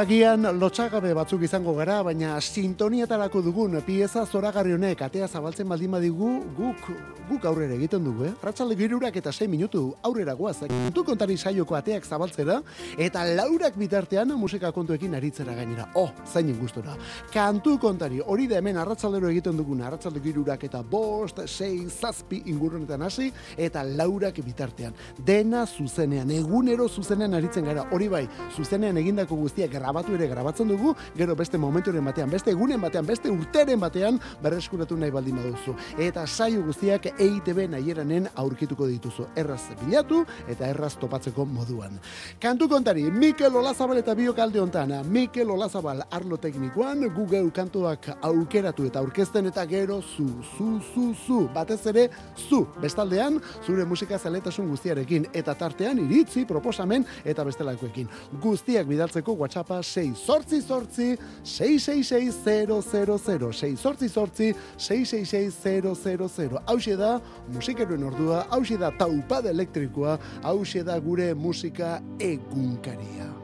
agian lotxagabe batzuk izango gara, baina sintoniatarako dugun pieza zoragarri honek atea zabaltzen baldin badigu, guk, guk aurrera egiten dugu, eh? Ratxalde girurak eta 6 minutu aurrera guaz, kontu kontari saioko ateak zabaltzera, eta laurak bitartean musika kontuekin aritzera gainera. Oh, zainen gustora. Kantu kontari, hori da hemen arratzaldero egiten duguna, arratzalde girurak eta bost, sei, zazpi ingurunetan hasi, eta laurak bitartean. Dena zuzenean, egunero zuzenean aritzen gara, hori bai, zuzenean egindako guztiak grabatu ere grabatzen dugu, gero beste momenturen batean, beste egunen batean, beste urteren batean berreskuratu nahi baldin baduzu. Eta saio guztiak EITB nahiranen aurkituko dituzu. Erraz bilatu eta erraz topatzeko moduan. Kantu kontari, Mikel Olazabal eta biokalde hontan, Mikel Olazabal arlo teknikoan, Google kantuak aukeratu eta aurkezten eta gero zu, zu, zu, zu, batez ere zu, bestaldean, zure musika zaletasun guztiarekin, eta tartean iritzi, proposamen eta bestelakoekin. Guztiak bidaltzeko WhatsApp WhatsAppa 6 sortzi sortzi 666 6 sortzi sortzi 666 Hauxe da musikeroen ordua, hauxe da taupade elektrikoa, hauxe da gure musika egunkaria.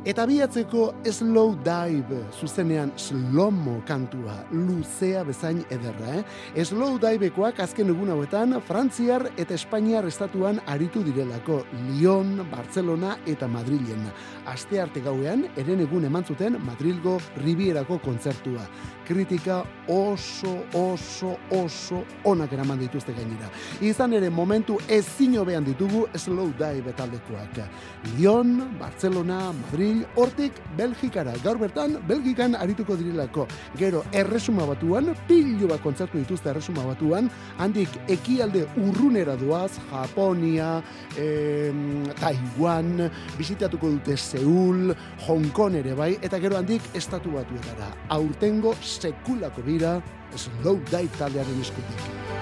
Eta biatzeko slow dive, zuzenean slomo kantua, luzea bezain ederra, eh? Slow divekoak azken egun hauetan, Frantziar eta Espainiar estatuan aritu direlako, Lyon, Barcelona eta Madrilen. Aste arte gauean, eren egun eman zuten Madrilgo Ribierako kontzertua kritika oso, oso, oso onak eraman dituzte gainera. Izan ere momentu ez behan ditugu slow dive taldekoak. Lyon, Barcelona, Madrid, hortik Belgikara. Gaur bertan, Belgikan arituko dirilako. Gero, erresuma batuan, pilu bat kontzertu dituzte erresuma batuan, handik ekialde urrunera duaz, Japonia, eh, Taiwan, bizitatuko dute Seul, Hong Kong ere bai, eta gero handik estatu batuetara. Aurtengo sekulako bira, slow dive taldearen eskutik.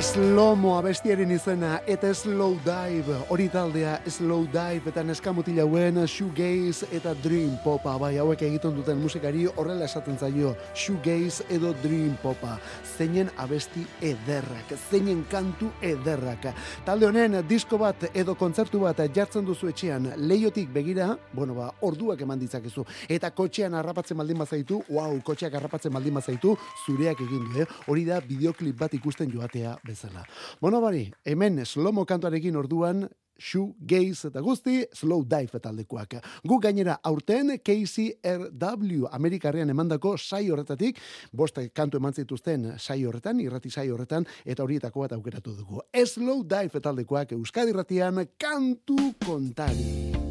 Slomo abestiaren izena eta Slow Dive. Hori taldea Slow Dive eta neskamutila hauen Shoegaze eta Dream Popa. Bai hauek egiten duten musikari horrela esaten zaio Shoegaze edo Dream Popa. Zeinen abesti ederrak zeinen kantu ederrak. Talde honen disko bat edo kontzertu bat jartzen duzu etxean leiotik begira bueno ba orduak eman ditzakezu. Eta kotxean harrapatzen baldin bazaitu wow kotxeak harrapatzen baldin bazaitu zureak egin du eh? hori da bideoklip bat ikusten joatea bezala. Bueno, bari, hemen slomo kantuarekin orduan, Shoe Gaze eta guzti, Slow Dive taldekoak. Gu gainera aurten KCRW Amerikarrean emandako sai horretatik, boste kantu eman zituzten sai horretan, irrati sai horretan, eta horietako bat aukeratu dugu. Slow Dive taldekoak Euskadi irratian kantu kontari.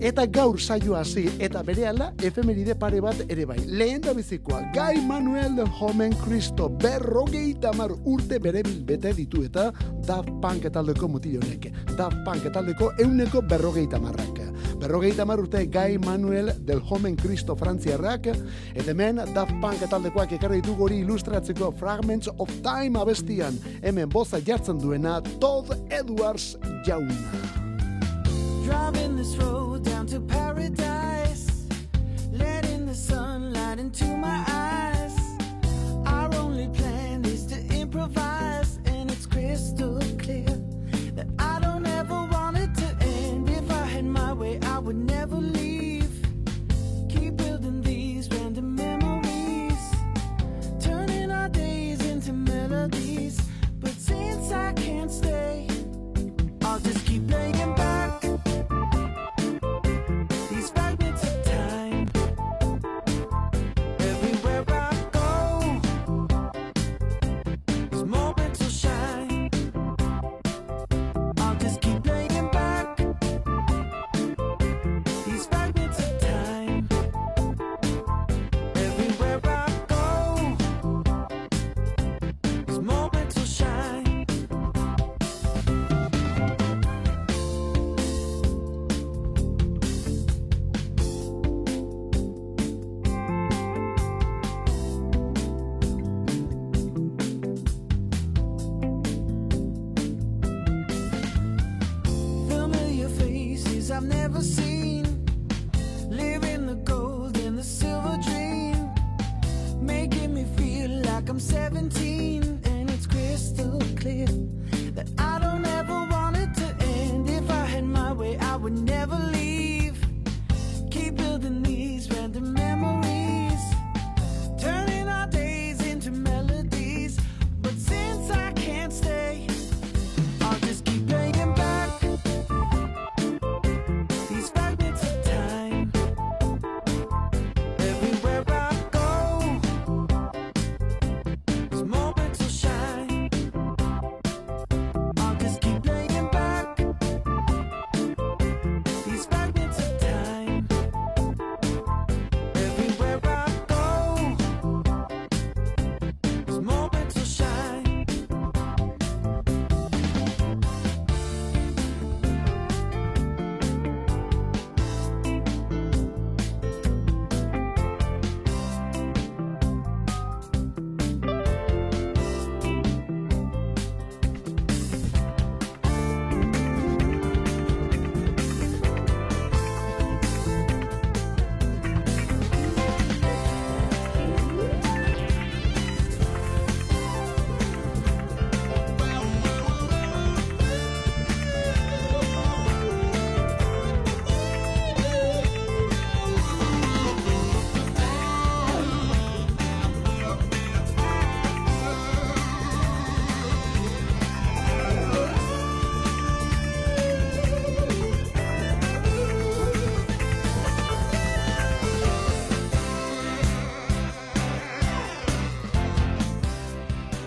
Eta gaur saio hasi eta berehala efemeride pare bat ere bai. Lehen da bizikoa, Gai Manuel de Homen Cristo berrogei tamar urte bere bete ditu eta Daft Punk etaldeko mutilonek. Daft Punk etaldeko euneko berrogei tamarrak. Berrogei tamar urte Gai Manuel del Homen Cristo frantziarrak. Eta hemen Daft Punk etaldekoak ekarri ditu gori ilustratzeko Fragments of Time abestian. Hemen boza jartzen duena Todd Edwards jauna. Driving this road down to paradise, letting the sunlight into my eyes. Our only plan is to improvise, and it's crystal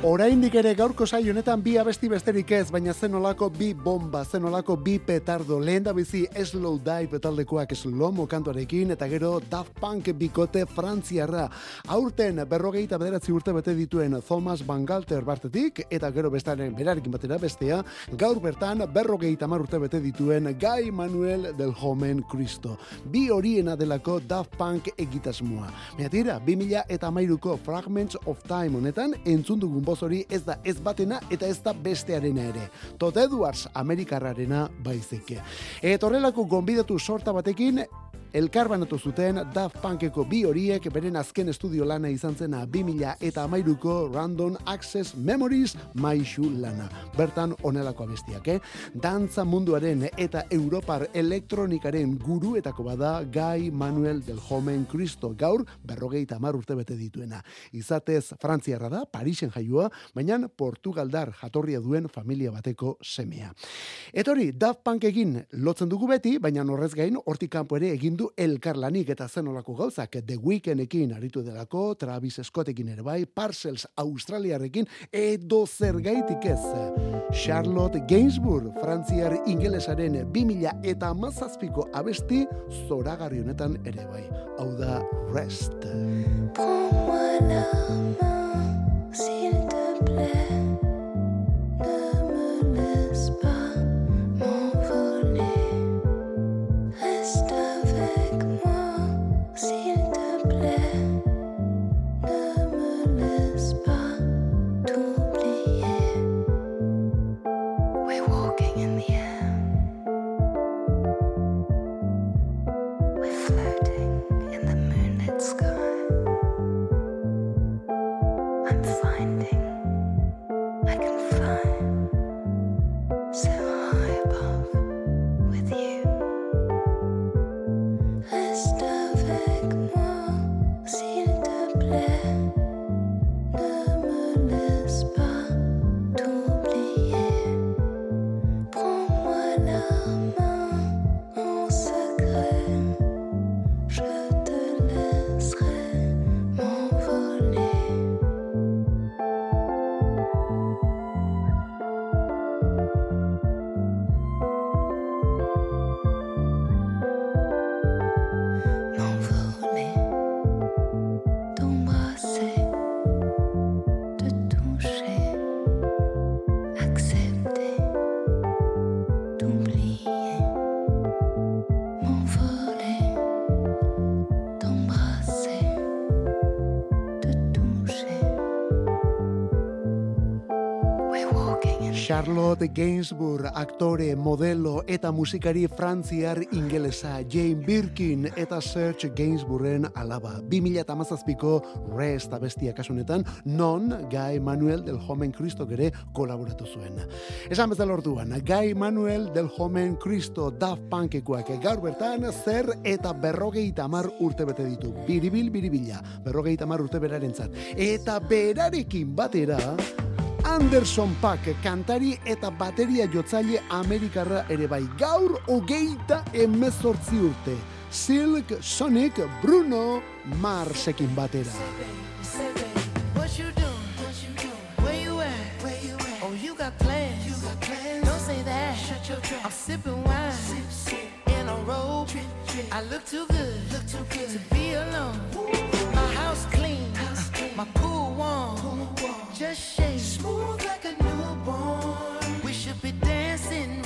Oraindik ere gaurko sai honetan bi abesti besterik ez, baina zenolako bi bomba, zenolako bi petardo. Lehen da bizi Slow Dive taldekoak Slomo kantuarekin eta gero Daft Punk bikote Frantziarra. Aurten berrogeita bederatzi urte bete dituen Thomas Van Galter bartetik eta gero bestaren berarekin batera bestea, gaur bertan berrogeita mar urte bete dituen Guy Manuel del Homen Cristo. Bi horiena delako Daft Punk egitasmoa. Meatira, bi mila eta mairuko Fragments of Time honetan entzun dugun hori ez da ez batena eta ez da bestearena ere. Todd Edwards Amerikarrarena baizeke. Eta horrelako gonbidatu sorta batekin elkarbanatu zuten Daft Punkeko bi horiek beren azken estudio lana izan zena 2000 eta amairuko Random Access Memories maixu lana. Bertan onelako abestiak, eh? Dantza munduaren eta Europar elektronikaren guruetako bada Gai Manuel del Homen Cristo gaur berrogeita amar urte bete dituena. Izatez Frantziarra da, Parisen jaioa, baina Portugaldar jatorria duen familia bateko semea. Etori, Daft Punkekin lotzen dugu beti, baina horrez gain, hortik kanpo ere egin du elkarlanik eta zenolako gauzak The Weekendekin aritu delako, Travis Scottekin ere bai, Parcels Australiarekin edo zergaitik ez. Charlotte Gainsbourg, Frantziar ingelesaren 2000 eta mazazpiko abesti zoragarri honetan ere bai. Hau da Rest. Te plaît Charlotte Gainsbourg, aktore, modelo eta musikari frantziar ingelesa, Jane Birkin eta Serge Gainsbourgen alaba. 2008ko Rest abestia kasunetan, non Guy Manuel del Homen Cristo gere kolaboratu zuen. Esan bezala orduan, Guy Manuel del Homen Cristo Daft Punkekoak gaur bertan zer eta berrogei tamar urte bete ditu. Biribil, biribila, berrogei tamar urte beraren Eta berarekin batera, Anderson Pack kantari eta bateria jotzaile Amerikarra ere bai. Gaur hogeita emezortzi urte. Silk Sonic Bruno Marsekin batera. I look too good, look too good. To be alone. My house clean, my pool warm. Just shake smooth like a newborn. We should be dancing,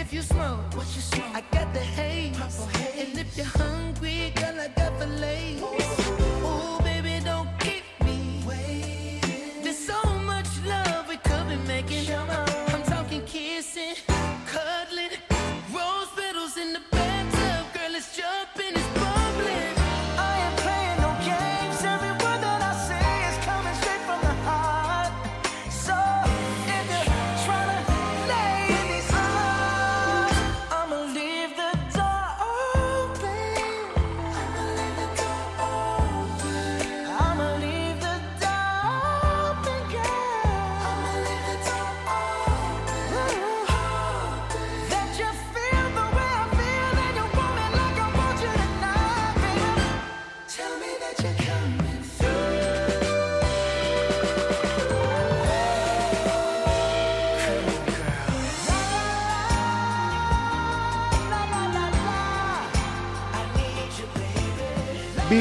If you smoke, what you smoke? I got the haze. And if you're hungry,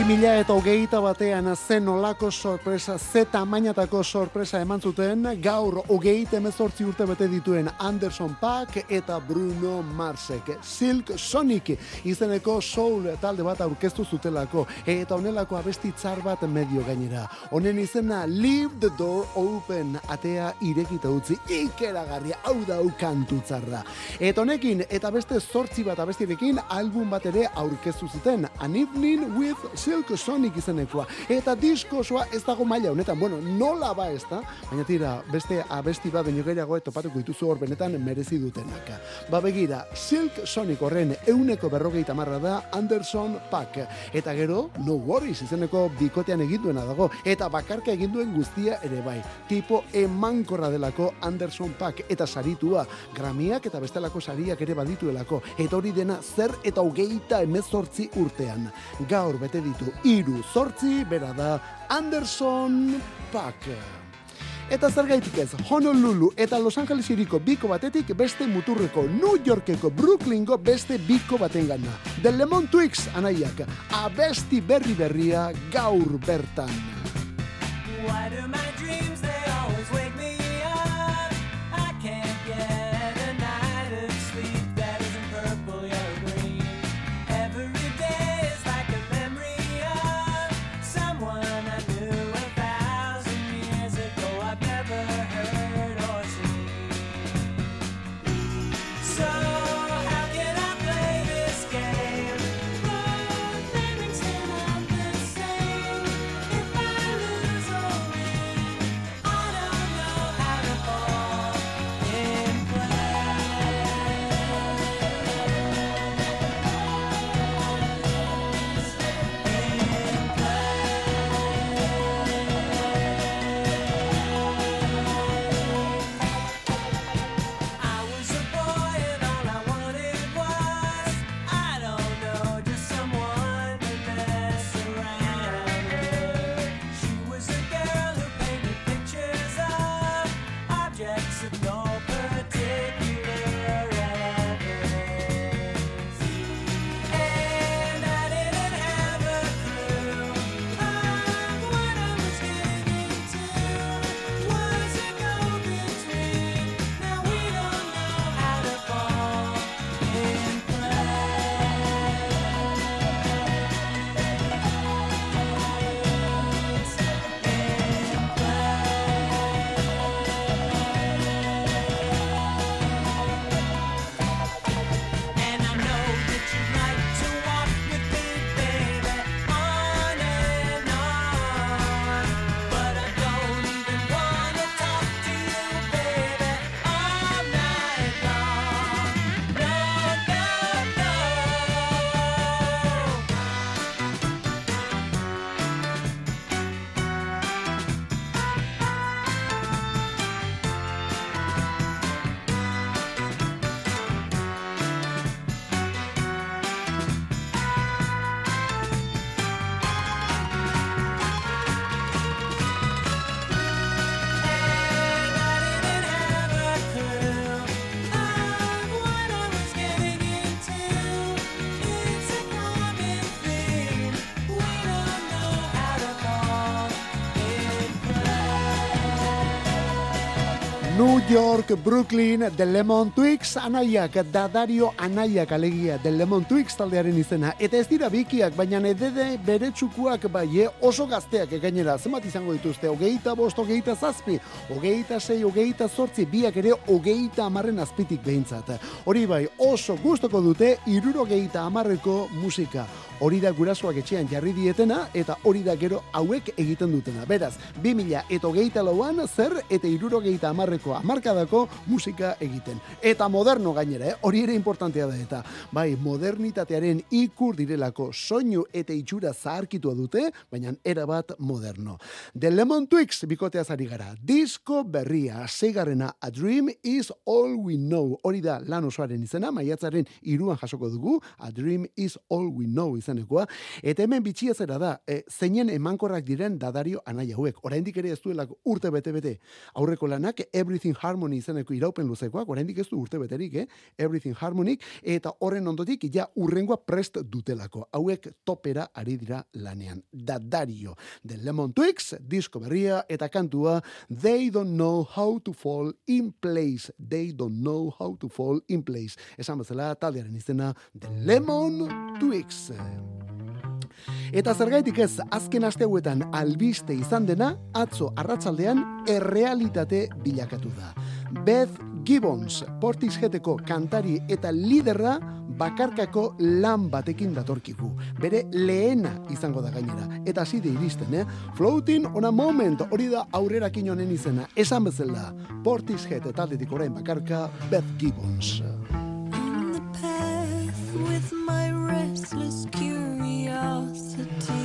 2000 eta hogeita batean zen nolako sorpresa, ze tamainatako sorpresa eman zuten, gaur hogeita emezortzi urte bete dituen Anderson Paak eta Bruno Marsek. Silk Sonic izeneko soul talde bat aurkeztu zutelako, eta honelako abesti tzar bat medio gainera. Honen izena Leave the Door Open, atea irekita utzi, ikeragarria, hau da kantu tzarra. Eta honekin, eta beste sortzi bat abestirekin, album bat ere aurkeztu zuten, An Evening with Silk Sonic izenekoa. Eta disko osoa ez dago maila honetan, bueno, nola ba ez da, baina tira, beste abesti bat baino gehiago topatuko dituzu hor benetan merezi dutenak. Ba begira, Silk Sonic horren euneko berrogeita marra da Anderson Pack. Eta gero, No Worries izeneko bikotean eginduena dago. Eta bakarka eginduen guztia ere bai. Tipo emankorra delako Anderson Pack. Eta saritua, gramiak eta bestelako sariak ere badituelako. Eta hori dena zer eta hogeita emezortzi urtean. Gaur bete ditu iru zortzi, bera da Anderson Pack. Eta zer gaitik ez, Honolulu eta Los Angeles iriko biko batetik beste muturreko New Yorkeko Brooklyngo beste biko baten gana. The Lemon Twix anaiak, abesti berri berria gaur bertan. York, Brooklyn, The Lemon Twigs, anaiak, dadario anaiak alegia, The Lemon Twigs taldearen izena. Eta ez dira bikiak, baina edede bere txukuak bai, eh, oso gazteak gainera, zenbat izango dituzte, hogeita bost, hogeita zazpi, hogeita sei, hogeita zortzi, biak ere hogeita amarren azpitik behintzat. Hori bai, oso gustoko dute, irurogeita amarreko musika. Hori da gurasoak etxean jarri dietena, eta hori da gero hauek egiten dutena. Beraz, 2000 eta hogeita lauan, zer eta irurogeita amarreko amarkadako musika egiten. Eta moderno gainera, eh? hori ere importantea da eta. Bai, modernitatearen ikur direlako soinu eta itxura zaharkitua dute, baina erabat moderno. The Lemon Twigs bikotea zari gara. Disko berria, zeigarrena A Dream is All We Know. Hori da lan osoaren izena, maiatzaren iruan jasoko dugu, A Dream is All We Know izanekoa. Eta hemen bitxia zera da, e, zeinen emankorrak diren dadario anai hauek. Oraindik ere ez duelako urte bete-bete. Aurreko lanak Everything Harmony izeneko iraupen luzekoak, oraindik ez du urte beterik, eh? Everything Harmony, eta horren ondotik ja urrengoa prest dutelako. Hauek topera ari dira lanean. Dadario, The Lemon Twigs, disko berria, eta kantua They don't know how to fall in place. They don't know how to fall in place. Esan bezala, taldearen izena The Lemon Twigs. Eta zergaitik ez, azken aste hauetan albiste izan dena, atzo arratsaldean errealitate bilakatu da. Beth Gibbons, Portisheteko kantari eta liderra bakarkako lan batekin datorkigu. Bere lehena izango da gainera. Eta hasi de iristen, eh? Floating on a moment, hori da aurrerakin honen izena. Esan bezala, Portishead taldetik orain bakarka, Beth Gibbons. on the path with my restless curiosity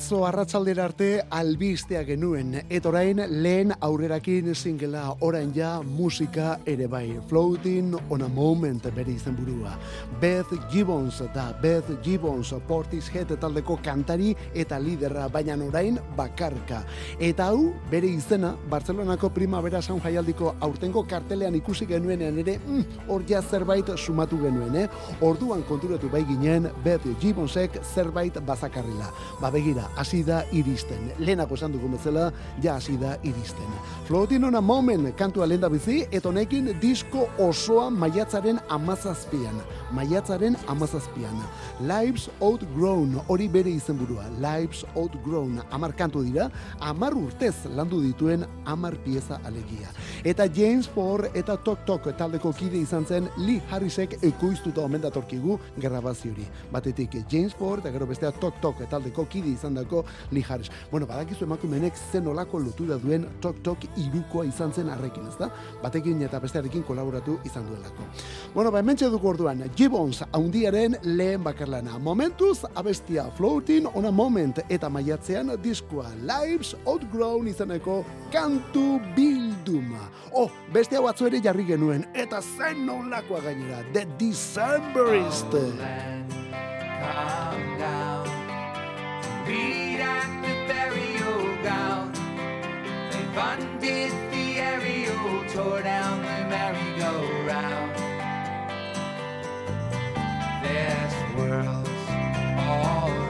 Atzo arratzaldera arte albistea genuen, eta orain lehen aurrerakin singela orain ja musika ere bai. Floating on a moment bere izen burua. Beth Gibbons da, Beth Gibbons Portishead taldeko kantari eta liderra, baina orain bakarka. Eta hau bere izena Barcelonako primavera San Jaialdiko aurtengo kartelean ikusi genuenean ere, mm, hor ja zerbait sumatu genuen, eh? Orduan konturatu bai ginen Beth Gibbonsek zerbait bazakarrila. Ba begira, hasi da iristen. Lehenako esan dugun bezala, ja hasi da iristen. Floating on a moment kantua lenda bizi, eta honekin disko osoa maiatzaren amazazpian. Maiatzaren amazazpian. Lives Outgrown, hori bere izenburua. Lives Outgrown, amar kantu dira, amar urtez landu dituen amar pieza alegia. Eta James Ford eta Tok Tok taldeko kide izan zen Lee Harrisek ekoiztuta omen datorkigu grabazio hori. Batetik James Ford eta gero bestea Tok Tok taldeko kide izan dako Lee Harris. Bueno, badakizu emakumenek zen olako lotura duen Tok Tok irukoa izan zen arrekin, ezta? Batekin eta bestearekin kolaboratu izan duelako. Bueno, ba, hementxe dugu orduan, Gibbons haundiaren lehen bakarlana. Momentuz, abestia Floating on a Moment eta maiatzean diskoa Lives Outgrown izaneko kantu bilduma. Oh, beste hau atzo ere jarri genuen, eta zen nolakoa gainera, The Decemberist. Calm ground. They funded the aerial, tore down the merry-go-round. This world's all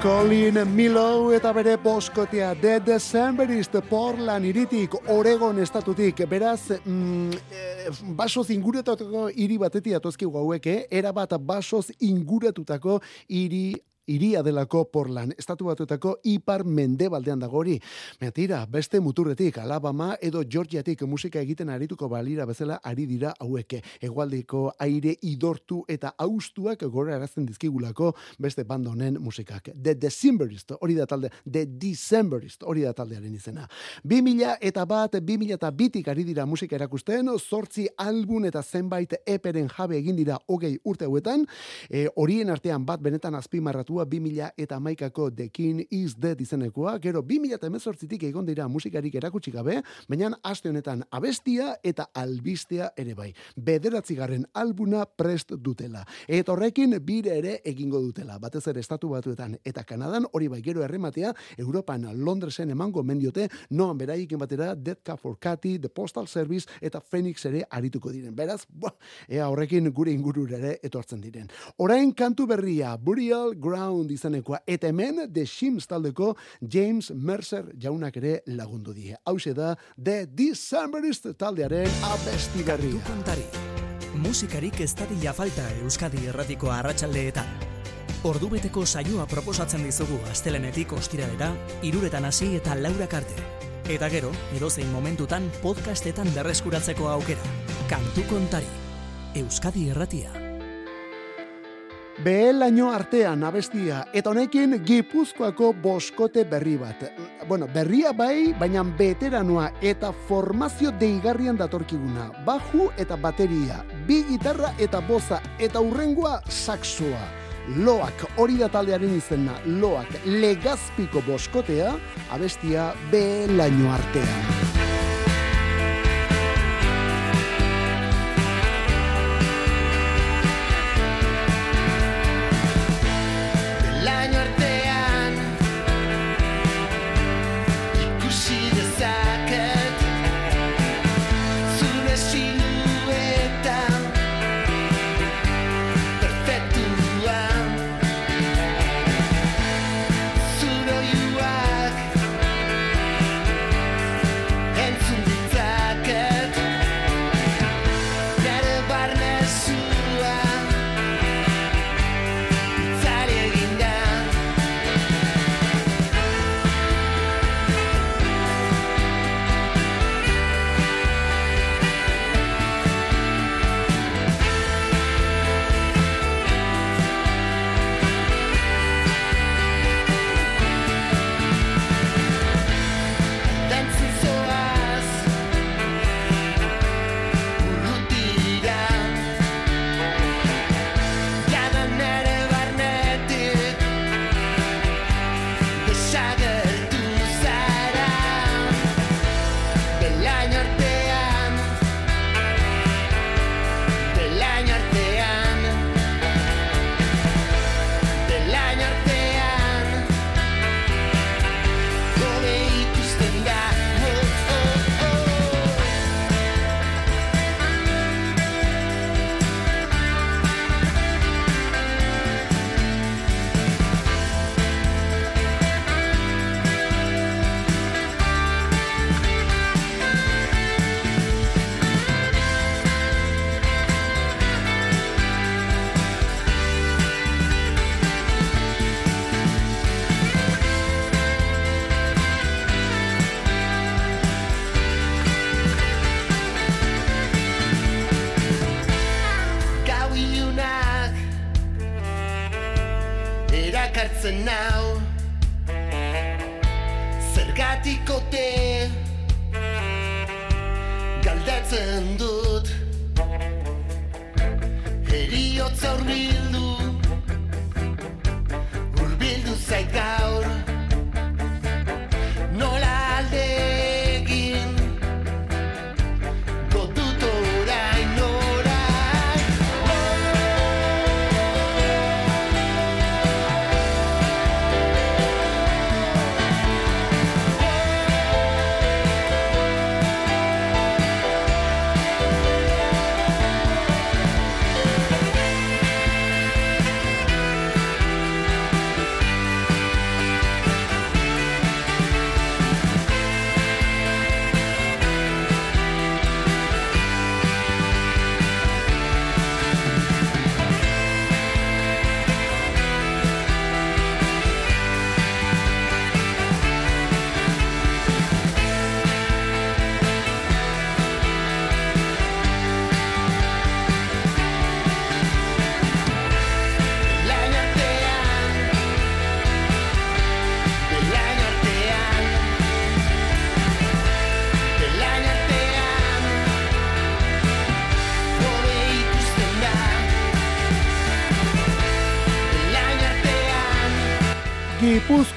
Colin Milo eta bere boskotea The Decemberist Portland iritik Oregon estatutik beraz mm, eh, basoz inguratutako hiri batetik atozki hauek eh? era bat basoz inguratutako hiri iria delako porlan, estatu batuetako ipar mendebaldean dagori. Metira, beste muturretik, Alabama edo Georgiatik musika egiten arituko balira bezala ari dira haueke. Egualdiko aire idortu eta austuak gora erazten dizkigulako beste banda honen musikak. The Decemberist, hori da talde, The Decemberist, hori da taldearen izena. 2000 eta bat, 2000 eta bitik ari dira musika erakusten, zortzi album eta zenbait eperen jabe egin dira hogei urte hauetan, e, horien artean bat benetan azpimarratua 2000 eta maikako The King is Dead izenekoa, gero 2000 eta emezortzitik egon dira musikarik erakutsi gabe, baina aste honetan abestia eta albistea ere bai. Bederatzigarren albuna prest dutela. Eta horrekin bire ere egingo dutela. Batez ere estatu batuetan eta Kanadan hori bai gero errematea Europan Londresen emango mendiote noan beraikin batera Dead Cup for Cathy, The Postal Service eta Phoenix ere arituko diren. Beraz, buah, ea horrekin gure ingurura ere etortzen diren. Orain kantu berria, Burial Ground izanekoa, eta hemen The Shims taldeko James Mercer jaunak ere lagundu die. Hauxe da The Decemberist taldearen abesti berria. Kontari. Musikarik ez dadila falta Euskadi erratiko arratsaldeetan. Ordubeteko saioa proposatzen dizugu astelenetik ostiralera, iruretan hasi eta laurak arte. Eta gero, edozein momentutan podcastetan berreskuratzeko aukera. Kantu kontari. Euskadi erratia. Behelaino artean abestia, eta honekin Gipuzkoako boskote berri bat. Bueno, berria bai, baina veteranoa eta formazio deigarrian datorkiguna. Baju eta bateria, bi gitarra eta boza, eta urrengoa saxoa. Loak, hori da taldearen izena, loak, legazpiko boskotea, abestia behelaino artean.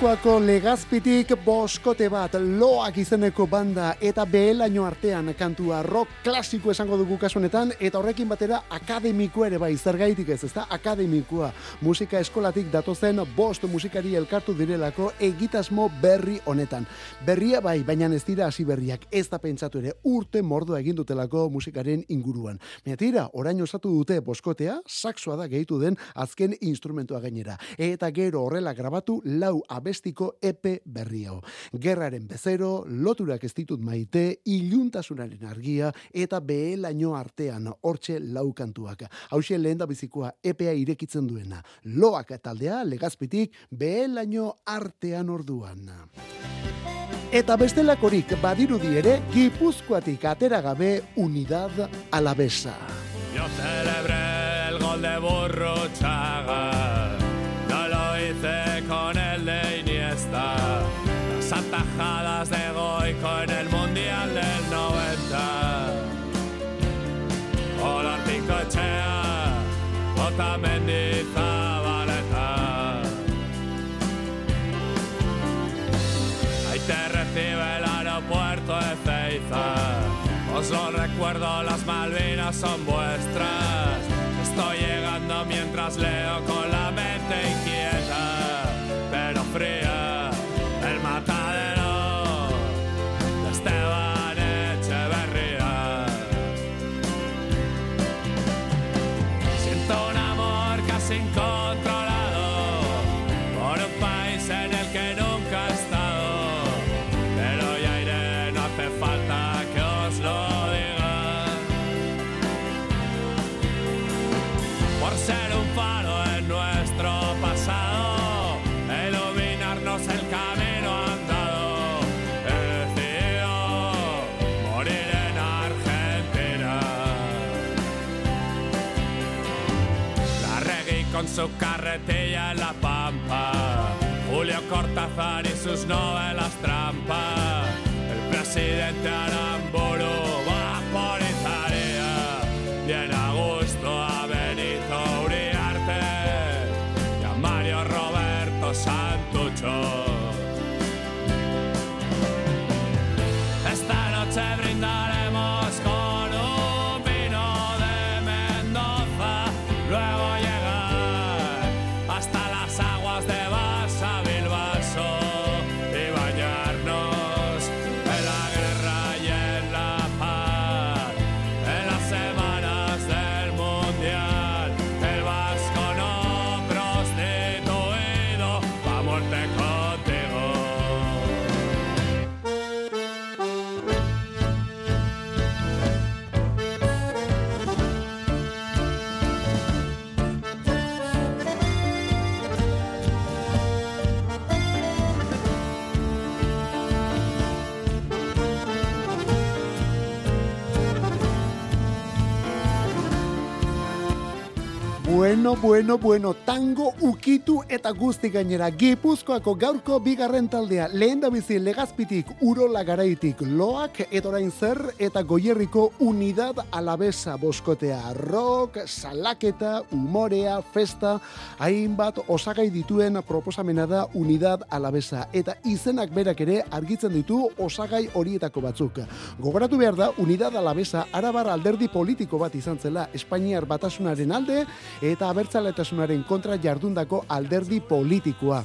Gipuzkoako legazpitik boskote bat loak izeneko banda eta behelaino artean kantua rock klasiko esango dugu kasunetan eta horrekin batera akademiko ere bai zergaitik ez ezta? Akademikoa. Musika eskolatik datozen bost musikari elkartu direlako egitasmo berri honetan. Berria bai baina ez dira hasi berriak ez da pentsatu ere urte mordoa egin dutelako musikaren inguruan. Baina tira orain osatu dute boskotea saxoa da gehitu den azken instrumentua gainera. Eta gero horrela grabatu lau abestiko epe berriao. Gerraren bezero, loturak ez ditut maite, iluntasunaren argia eta behelaino artean hortxe lau kantuak. Hauxe lehen da bizikoa epea irekitzen duena. Loak taldea legazpitik behelaino artean orduan. Eta bestelakorik badirudi ere, Gipuzkoatik atera gabe unidad alabesa. Yo celebré el gol de Burruchaga. De Goico en el Mundial del 90. Hola Picochea, Otamendi, Zabaleta. Ahí te recibe el aeropuerto de Ceiza. Os lo recuerdo, las Malvinas son vuestras. Estoy llegando mientras leo con su carretilla en la pampa. Julio Cortázar y sus novelas trampa. El presidente Bueno, bueno, bueno, tango ukitu eta guzti gainera. Gipuzkoako gaurko bigarren taldea, lehen da bizi legazpitik, urola garaitik, loak, edorain zer, eta goierriko unidad alabesa boskotea. Rock, salaketa, umorea, festa, hainbat osagai dituen proposamena da unidad alabesa. Eta izenak berak ere argitzen ditu osagai horietako batzuk. Gogoratu behar da, unidad alabesa arabar alderdi politiko bat izan zela, Espainiar batasunaren alde, eta abertzaletasunaren kontra jardundako alderdi politikoa.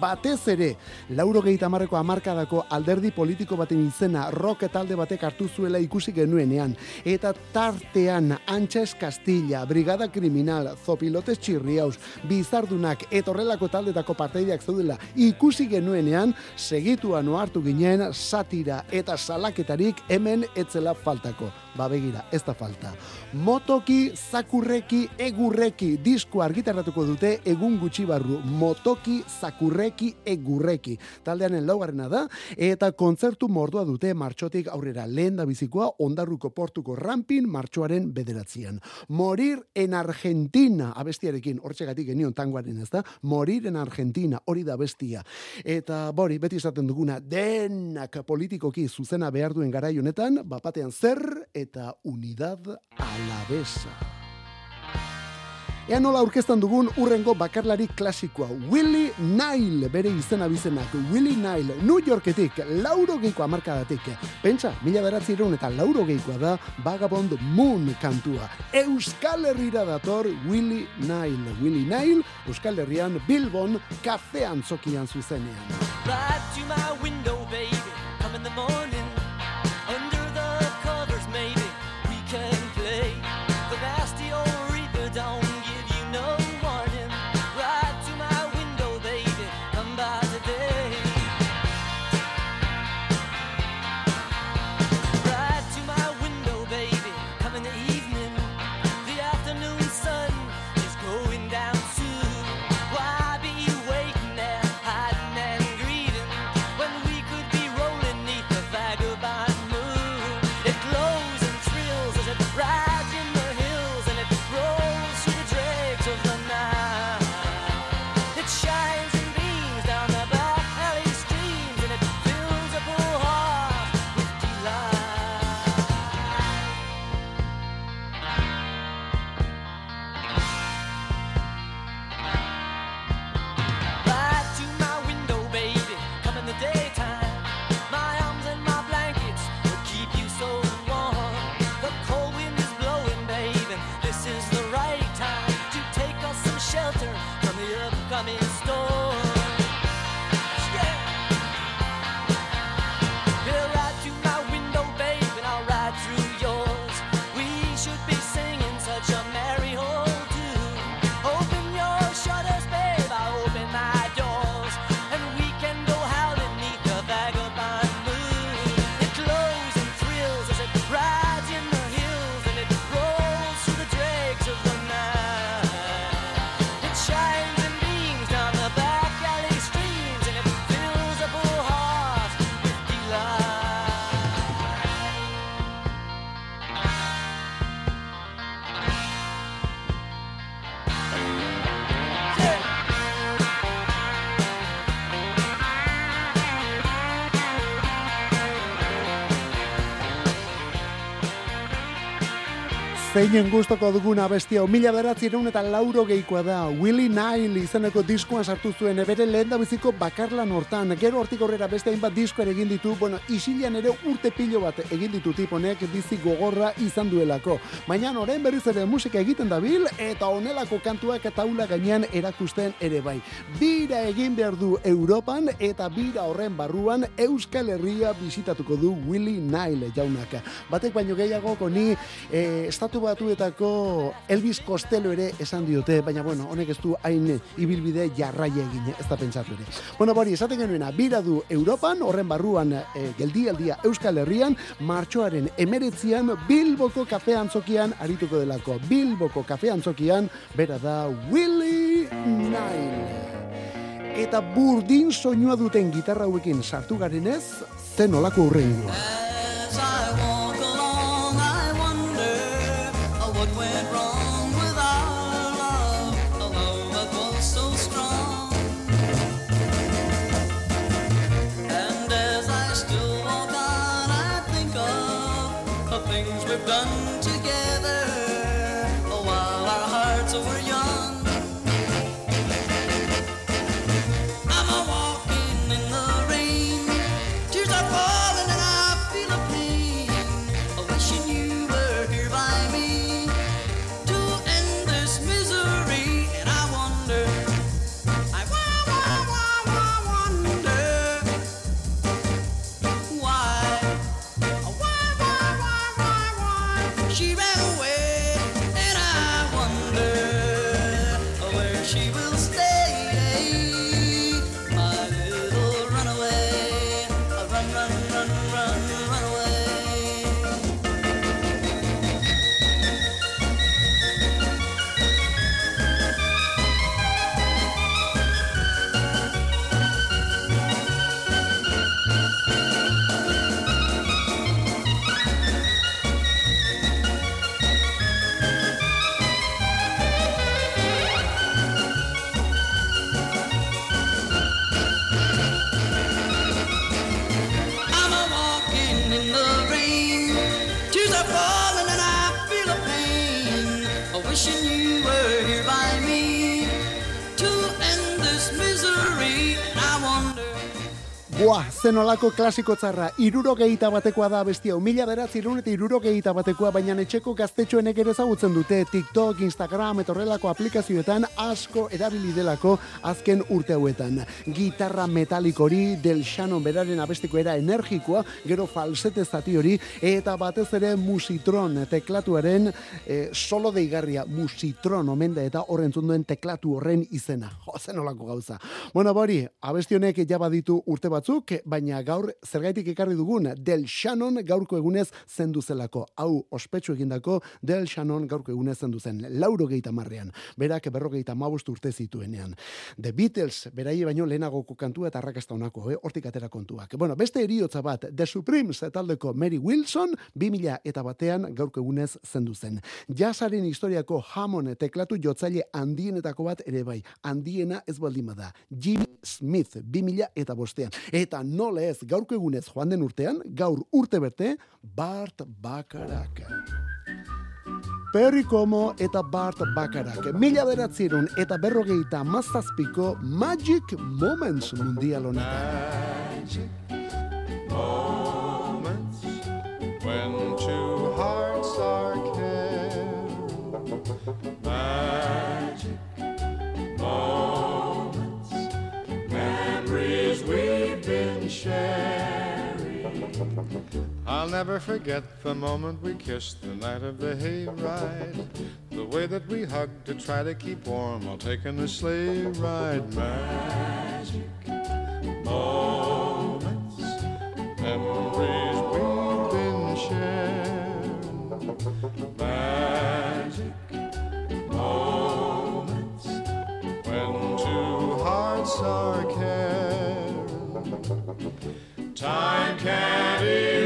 batez ere, lauro gehietamarreko amarkadako alderdi politiko baten izena rock talde batek hartu zuela ikusi genuenean. Eta tartean Antxez Castilla, Brigada Kriminal, Zopilotes Txirriaus, Bizardunak, etorrelako taldetako parteideak zaudela ikusi genuenean, segituan ohartu ginen satira eta salaketarik hemen etzela faltako. Ba begira, ez da falta. Motoki, zakurreki, egurreki, disko argitarratuko dute egun gutxi barru. Motoki, zakurreki, egurreki. Taldeanen laugarrena da, eta kontzertu mordua dute martxotik aurrera lehen da bizikoa ondarruko portuko rampin martxoaren bederatzean. Morir en Argentina, abestiarekin, hortxegatik genion tangoaren ez da, morir en Argentina, hori da bestia. Eta bori, beti esaten duguna, denak politikoki zuzena behar duen garai honetan, bapatean zer eta unidad alavesa. Ea nola aurkeztan dugun urrengo bakarlari klasikoa, Willie Nile, bere izena bizenak, Willie Nile, New Yorketik, lauro geiko amarkadatik. Pentsa, mila beratzi eta lauro geikoa da Vagabond Moon kantua. Euskal Herrira dator Willie Nile. Willie Nile, Euskal Herrian Bilbon kafean zokian zuzenean. Right to my window, Zeinen gustoko duguna bestia, mila beratzieron eta lauro geikoa da. Willie Nile izeneko diskuan sartu zuen, bere lehen da biziko bakarlan hortan. Gero hortik aurrera beste hainbat disko ere egin ditu, bueno, isilian ere urte pilo bat egin ditu tiponek bizi gogorra izan duelako. Baina orain berriz ere musika egiten dabil, eta honelako kantuak taula gainean erakusten ere bai. Bira egin behar du Europan, eta bira horren barruan Euskal Herria bisitatuko du Willie Nile jaunak. Batek baino gehiagoko ni eh, estatu batuetako Elvis Costello ere esan diote, baina bueno, honek ez du hain ibilbide jarraia egin, ez da pentsatu ere. Bueno, bori, esaten genuena, bira du Europan, horren barruan e, geldialdia Euskal Herrian, martxoaren emeretzian Bilboko kafe antzokian arituko delako. Bilboko kafe antzokian, bera da Willie Nile. Eta burdin soinua duten gitarra hauekin sartu garenez, zen olako urrengoa. We've done together. Uh, while our hearts were she Buah, zenolako klasiko txarra, irurogeita batekoa da bestia, mila beratzi irun eta irurogeita batekoa, baina etxeko gaztetxoenek ere ezagutzen dute, TikTok, Instagram, eta horrelako aplikazioetan asko erabili delako azken urte hauetan. Gitarra metalik hori, Del Shannon beraren abestiko era energikoa, gero falsete zati hori, eta batez ere musitron teklatuaren eh, solo deigarria, musitron omen da eta horren duen teklatu horren izena. Jo, zenolako gauza. Bueno, bori, abesti honek ja baditu urte batzuk, baina gaur zergaitik ekarri dugun Del Shannon gaurko egunez zendu zelako. Hau ospetsu egindako Del Shannon gaurko egunez zendu zen. Lauro geita marrean. Berak berrogeita mabost urte zituenean. The Beatles, beraie baino lehenagoko kantua eta arrakasta honako, eh? hortik atera kontuak. Bueno, beste eriotza bat, The Supremes taldeko Mary Wilson, 2000 eta batean gaurko egunez zendu zen. Jazzaren historiako Hammond teklatu jotzaile handienetako bat ere bai. Handiena ez baldin bada. Jimmy Smith, 2000 eta bostean. Eta nola ez, gaurko egunez joan den urtean, gaur urte berte, Bart Bakarak. Perry Como eta Bart Bakarak. Mila beratzerun eta berrogeita mazazpiko Magic Moments mundial honetan. moments I'll never forget the moment we kissed the night of the hayride. The way that we hugged to try to keep warm while taking a sleigh ride. Magic moments, memories we've been sharing. Magic moments when two hearts are caring. Time can't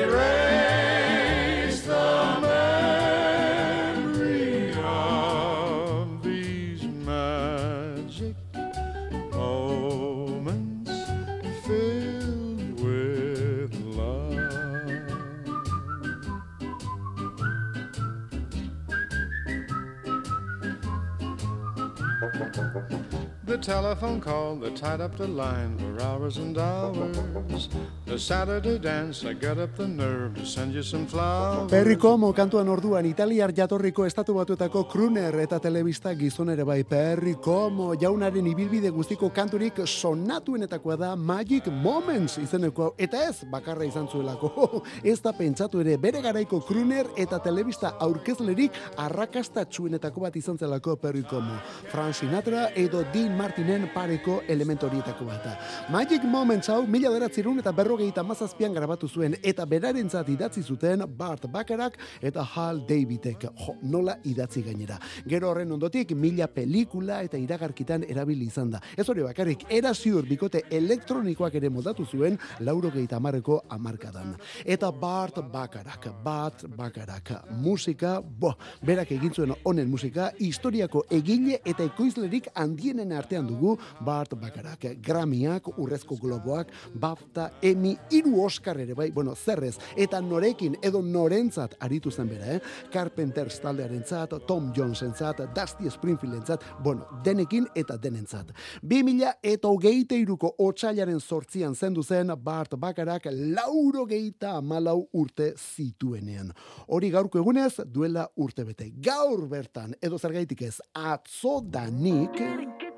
telephone call that tied up the line for hours and hours. The Saturday dance, I got up the nerve to send you some flowers. Perry Como kantuan orduan italiar jatorriko estatu batuetako kruner eta telebista gizon ere bai Perry Como jaunaren ibilbide guztiko kanturik sonatuenetakoa da Magic Moments izeneko eta ez bakarra izan zuelako ez da pentsatu ere bere garaiko kruner eta telebista aurkezlerik arrakastatsuenetako bat izan zelako Perry Como Frank Sinatra edo Dean Martinen pareko elementu horietako bat. Magic Moments hau mila beratzerun eta berrogeita mazazpian grabatu zuen eta berarentzat idatzi zuten Bart Bakarak eta Hal Davidek. Jo, nola idatzi gainera. Gero horren ondotik mila pelikula eta iragarkitan erabili izan da. Ez hori bakarrik, era ziur bikote elektronikoak ere moldatu zuen lauro gehieta amarreko amarkadan. Eta Bart Bakarak, Bart Bakarak, musika, bo, berak egin zuen honen musika, historiako egile eta ekoizlerik handienen artean dugu Bart Bakarak. Grammyak, Urrezko Globoak, BAFTA, Emmy, hiru Oscar ere bai, bueno, zerrez, eta norekin edo norentzat aritu zen bera, eh? Carpenters taldearentzat, Tom Jonesentzat, Dusty Springfieldentzat, bueno, denekin eta denentzat. 2000 eta hogeite iruko otxailaren sortzian zendu zen Bart Bakarak lauro geita amalau urte zituenean. Hori gaurko egunez duela urte bete. Gaur bertan, edo zergaitik ez, atzo danik...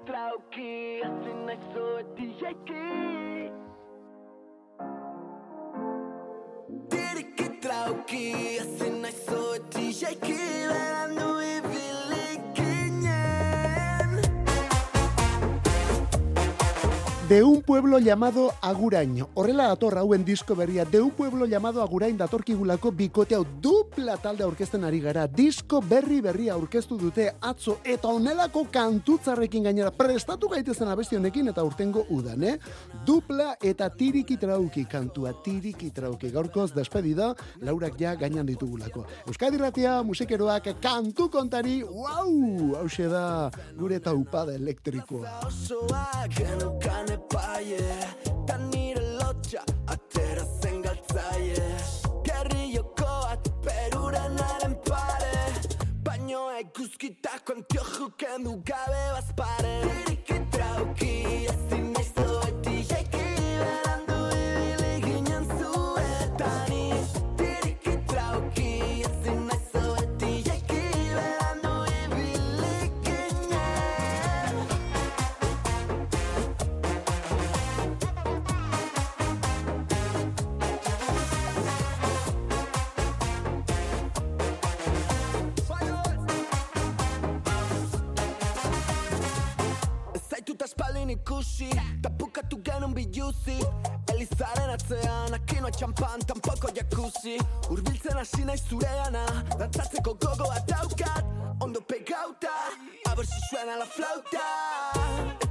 Tiriki trauki, ezin nahi zoeti jaiki, berandu De un pueblo llamado Agurain. Horrela dator hauen disko berria. De un pueblo llamado Agurain datorkigulako bikote hau dupla talde aurkezten ari gara. Disko berri berria aurkeztu dute atzo eta onelako kantutzarrekin gainera prestatu gaitezen abesti honekin eta urtengo udan, eh? Dupla eta tiriki trauki kantua, tiriki trauki. Gaurkoz despedida, laurak ja gainan ditugulako. Euskadi Ratia, musikeroak kantu kontari, wow! Hauxe da gure taupada elektrikoa. Epaie, ta nire lotxa atera zen galtzaie. Gerri jokoak peruren aren pare, baino eguzkitako antioju kendu gabe bazpare Tiriki trauki ezin naiz biluzi Elizaren atzean Akinoa txampan, tampoko jacuzzi. Urbiltzen hasi nahi zureana Dantzatzeko gogoa daukat. Ondo pegauta A ver si suena la flauta